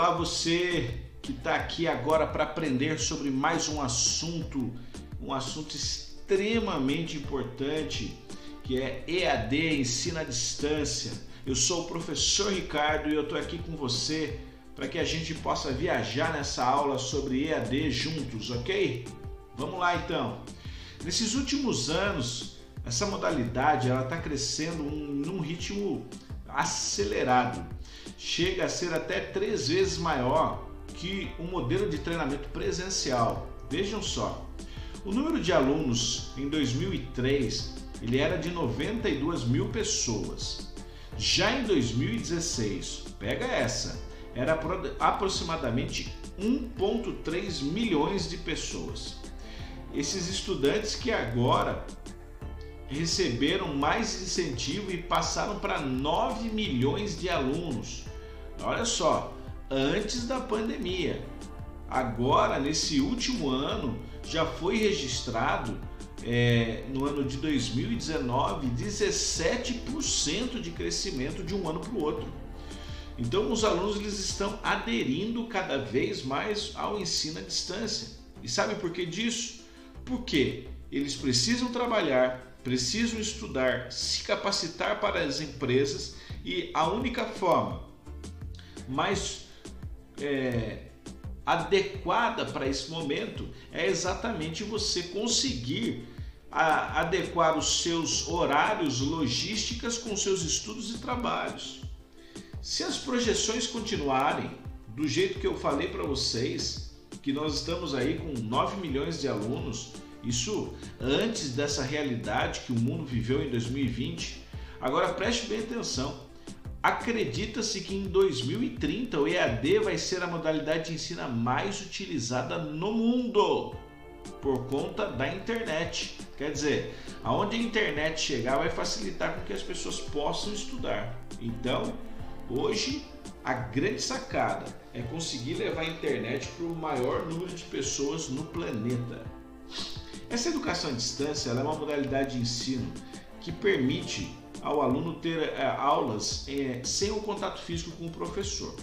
Olá, você que está aqui agora para aprender sobre mais um assunto, um assunto extremamente importante que é EAD, ensino à distância. Eu sou o professor Ricardo e eu estou aqui com você para que a gente possa viajar nessa aula sobre EAD juntos, ok? Vamos lá então. Nesses últimos anos, essa modalidade ela está crescendo num ritmo acelerado. Chega a ser até três vezes maior que o modelo de treinamento presencial. Vejam só, o número de alunos em 2003 ele era de 92 mil pessoas. Já em 2016, pega essa, era aproximadamente 1,3 milhões de pessoas. Esses estudantes que agora receberam mais incentivo e passaram para 9 milhões de alunos. Olha só, antes da pandemia. Agora, nesse último ano, já foi registrado é, no ano de 2019 17% de crescimento de um ano para o outro. Então, os alunos eles estão aderindo cada vez mais ao ensino à distância. E sabe por que disso? Porque eles precisam trabalhar, precisam estudar, se capacitar para as empresas e a única forma mais é, adequada para esse momento é exatamente você conseguir a, adequar os seus horários, logísticas com seus estudos e trabalhos. Se as projeções continuarem do jeito que eu falei para vocês, que nós estamos aí com 9 milhões de alunos, isso antes dessa realidade que o mundo viveu em 2020. Agora preste bem atenção. Acredita-se que em 2030 o EAD vai ser a modalidade de ensino mais utilizada no mundo por conta da internet. Quer dizer, aonde a internet chegar vai facilitar com que as pessoas possam estudar. Então, hoje a grande sacada é conseguir levar a internet para o maior número de pessoas no planeta. Essa educação à distância é uma modalidade de ensino que permite ao aluno ter é, aulas é, sem o contato físico com o professor.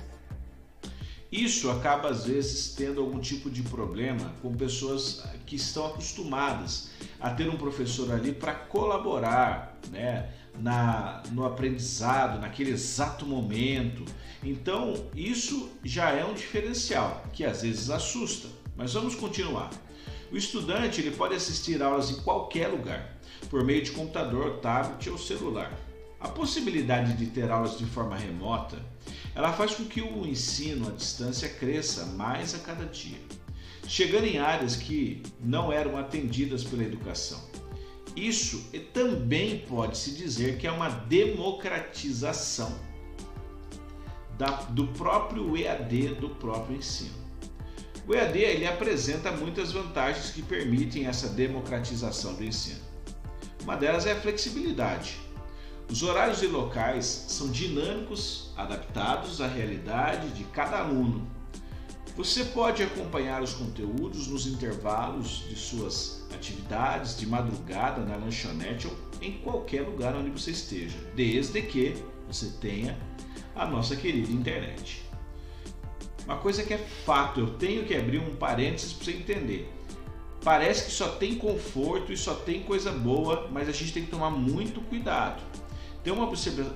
Isso acaba às vezes tendo algum tipo de problema com pessoas que estão acostumadas a ter um professor ali para colaborar, né, na, no aprendizado, naquele exato momento. Então, isso já é um diferencial que às vezes assusta. Mas vamos continuar. O estudante ele pode assistir aulas em qualquer lugar, por meio de computador, tablet ou celular. A possibilidade de ter aulas de forma remota, ela faz com que o ensino à distância cresça mais a cada dia, chegando em áreas que não eram atendidas pela educação. Isso também pode-se dizer que é uma democratização da, do próprio EAD, do próprio ensino. O EAD ele apresenta muitas vantagens que permitem essa democratização do ensino. Uma delas é a flexibilidade. Os horários e locais são dinâmicos, adaptados à realidade de cada aluno. Você pode acompanhar os conteúdos nos intervalos de suas atividades, de madrugada, na lanchonete ou em qualquer lugar onde você esteja, desde que você tenha a nossa querida internet. Uma coisa que é fato, eu tenho que abrir um parênteses para você entender. Parece que só tem conforto e só tem coisa boa, mas a gente tem que tomar muito cuidado. Tem uma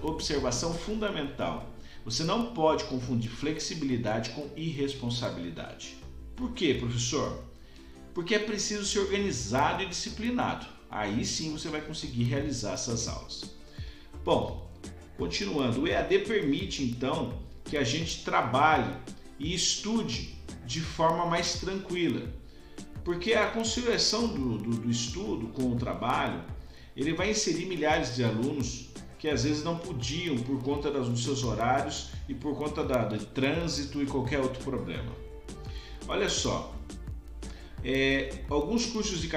observação fundamental. Você não pode confundir flexibilidade com irresponsabilidade. Por quê, professor? Porque é preciso ser organizado e disciplinado. Aí sim você vai conseguir realizar essas aulas. Bom, continuando, o EAD permite então que a gente trabalhe e estude de forma mais tranquila. Porque a conciliação do, do, do, estudo com o trabalho, ele vai inserir milhares de alunos que às vezes não podiam por conta dos seus horários e por conta da, do trânsito e qualquer outro problema. Olha só, é, alguns cursos de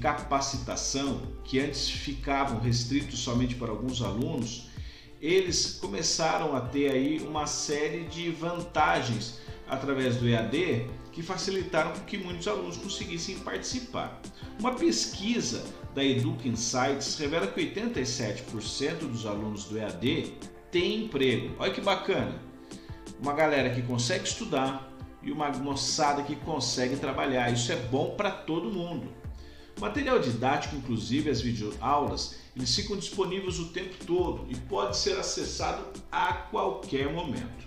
capacitação que antes ficavam restritos somente para alguns alunos, eles começaram a ter aí uma série de vantagens através do EAD que facilitaram que muitos alunos conseguissem participar. Uma pesquisa da Educa Insights revela que 87% dos alunos do EAD têm emprego. Olha que bacana! uma galera que consegue estudar e uma moçada que consegue trabalhar. Isso é bom para todo mundo. Material didático, inclusive as videoaulas, eles ficam disponíveis o tempo todo e pode ser acessado a qualquer momento.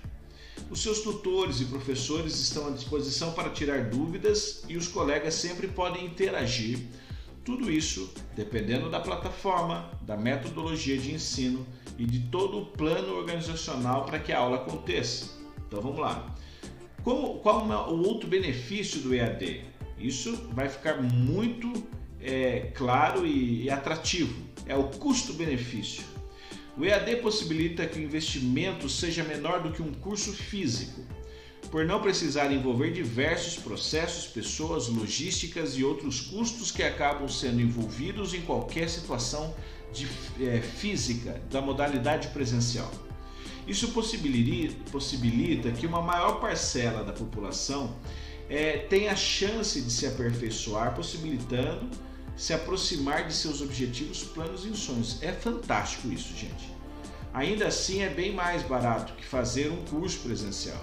Os seus tutores e professores estão à disposição para tirar dúvidas e os colegas sempre podem interagir. Tudo isso dependendo da plataforma, da metodologia de ensino e de todo o plano organizacional para que a aula aconteça. Então vamos lá. Como, qual é o outro benefício do EAD? Isso vai ficar muito é, claro e, e atrativo. É o custo-benefício. O EAD possibilita que o investimento seja menor do que um curso físico, por não precisar envolver diversos processos, pessoas, logísticas e outros custos que acabam sendo envolvidos em qualquer situação de, é, física da modalidade presencial. Isso possibilita, que uma maior parcela da população é, tenha a chance de se aperfeiçoar, possibilitando se aproximar de seus objetivos, planos e sonhos. É fantástico isso, gente. Ainda assim, é bem mais barato que fazer um curso presencial.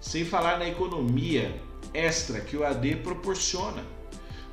Sem falar na economia extra que o AD proporciona.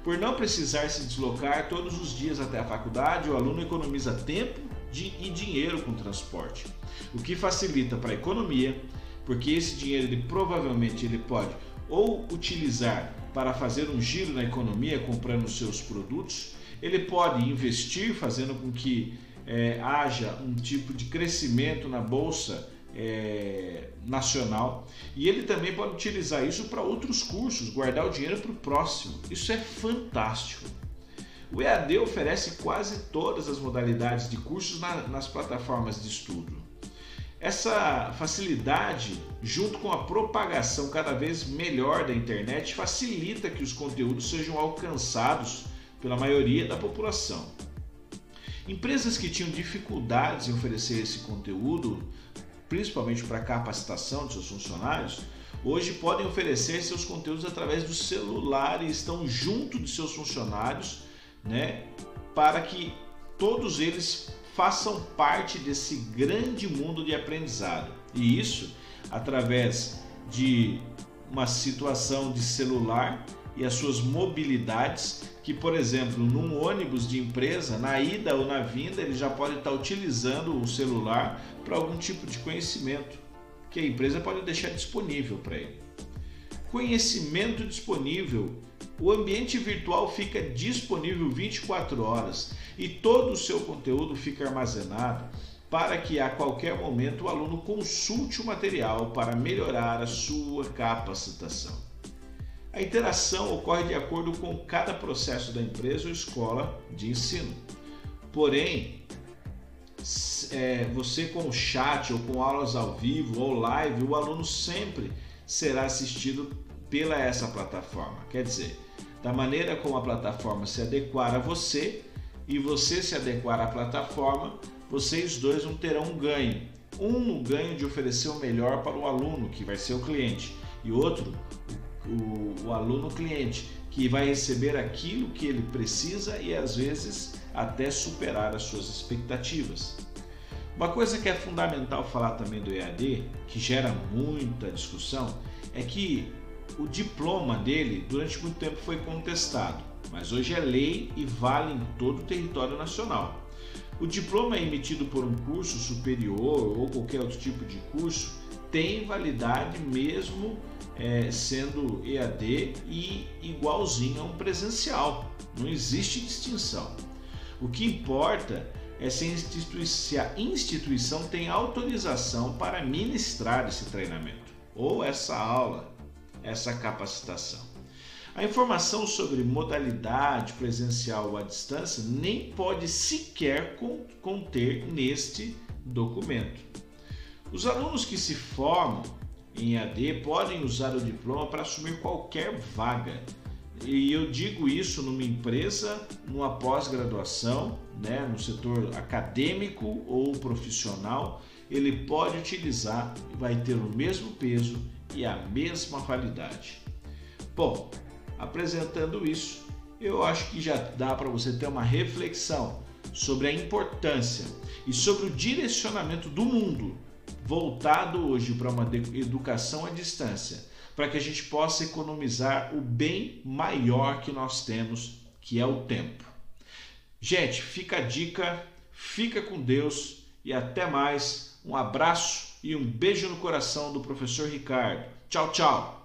Por não precisar se deslocar todos os dias até a faculdade, o aluno economiza tempo e dinheiro com transporte, o que facilita para a economia, porque esse dinheiro ele provavelmente ele pode ou utilizar para fazer um giro na economia comprando seus produtos, ele pode investir fazendo com que é, haja um tipo de crescimento na bolsa é, nacional e ele também pode utilizar isso para outros cursos, guardar o dinheiro para o próximo. Isso é fantástico. O EAD oferece quase todas as modalidades de cursos na, nas plataformas de estudo. Essa facilidade, junto com a propagação cada vez melhor da internet, facilita que os conteúdos sejam alcançados pela maioria da população. Empresas que tinham dificuldades em oferecer esse conteúdo, principalmente para capacitação de seus funcionários, hoje podem oferecer seus conteúdos através do celular e estão junto de seus funcionários, né, para que todos eles façam parte desse grande mundo de aprendizado. E isso através de uma situação de celular e as suas mobilidades, que, por exemplo, num ônibus de empresa, na ida ou na vinda, ele já pode estar utilizando o celular para algum tipo de conhecimento que a empresa pode deixar disponível para ele. Conhecimento disponível. O ambiente virtual fica disponível 24 horas e todo o seu conteúdo fica armazenado para que a qualquer momento o aluno consulte o material para melhorar a sua capacitação. A interação ocorre de acordo com cada processo da empresa ou escola de ensino. Porém, é, você com o chat ou com aulas ao vivo ou live, o aluno sempre será assistido pela essa plataforma. Quer dizer, da maneira como a plataforma se adequar a você, e você se adequar à plataforma, vocês dois não terão um ganho. Um no ganho de oferecer o melhor para o aluno, que vai ser o cliente, e outro, o, o aluno cliente, que vai receber aquilo que ele precisa e às vezes até superar as suas expectativas. Uma coisa que é fundamental falar também do EAD, que gera muita discussão, é que o diploma dele durante muito tempo foi contestado mas hoje é lei e vale em todo o território nacional. O diploma emitido por um curso superior ou qualquer outro tipo de curso tem validade mesmo é, sendo EAD e igualzinho a um presencial. Não existe distinção. O que importa é se a instituição tem autorização para ministrar esse treinamento ou essa aula, essa capacitação. A informação sobre modalidade presencial ou à distância nem pode sequer conter neste documento. Os alunos que se formam em AD podem usar o diploma para assumir qualquer vaga. E eu digo isso numa empresa, numa pós-graduação, né, no setor acadêmico ou profissional, ele pode utilizar e vai ter o mesmo peso e a mesma validade. Bom, apresentando isso, eu acho que já dá para você ter uma reflexão sobre a importância e sobre o direcionamento do mundo voltado hoje para uma educação à distância, para que a gente possa economizar o bem maior que nós temos, que é o tempo. Gente, fica a dica, fica com Deus e até mais. Um abraço e um beijo no coração do professor Ricardo. Tchau, tchau.